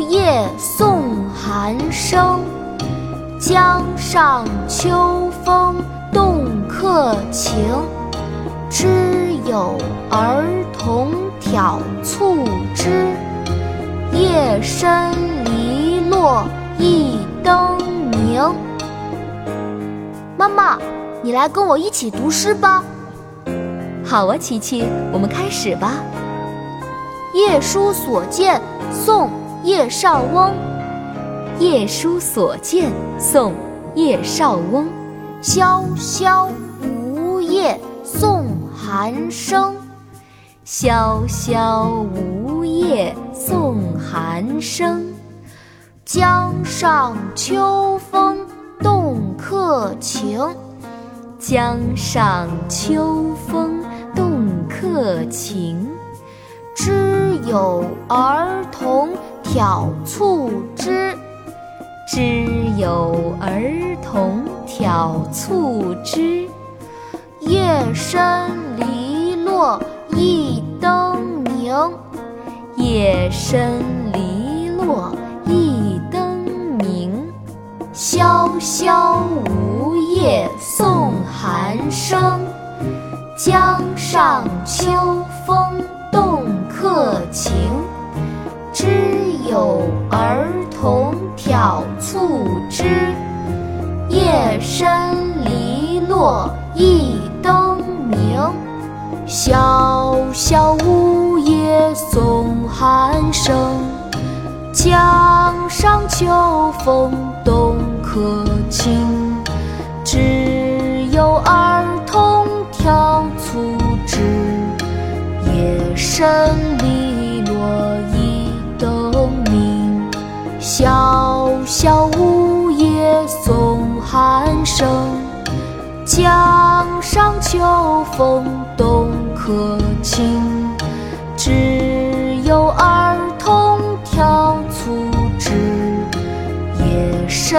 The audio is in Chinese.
夜送寒声，江上秋风动客情。知有儿童挑促织，夜深篱落一灯明。妈妈，你来跟我一起读诗吧。好啊，琪琪，我们开始吧。《夜书所见》宋·叶绍翁。《夜书所见》宋·叶绍翁。萧萧梧叶送寒声，萧萧梧叶送寒声。江上秋风动客情，江上秋风动客情。知有儿童挑促织，知有儿童挑促织。夜深篱落一灯明，夜深篱落一灯明。萧萧梧叶送寒声，江上秋风动。客情，儿童挑促织，夜深篱落一灯明。萧萧梧叶送寒声，江上秋风动客情。知有儿童挑促织，夜深。小梧叶送寒声，江上秋风动客情。只有儿童挑促织，夜深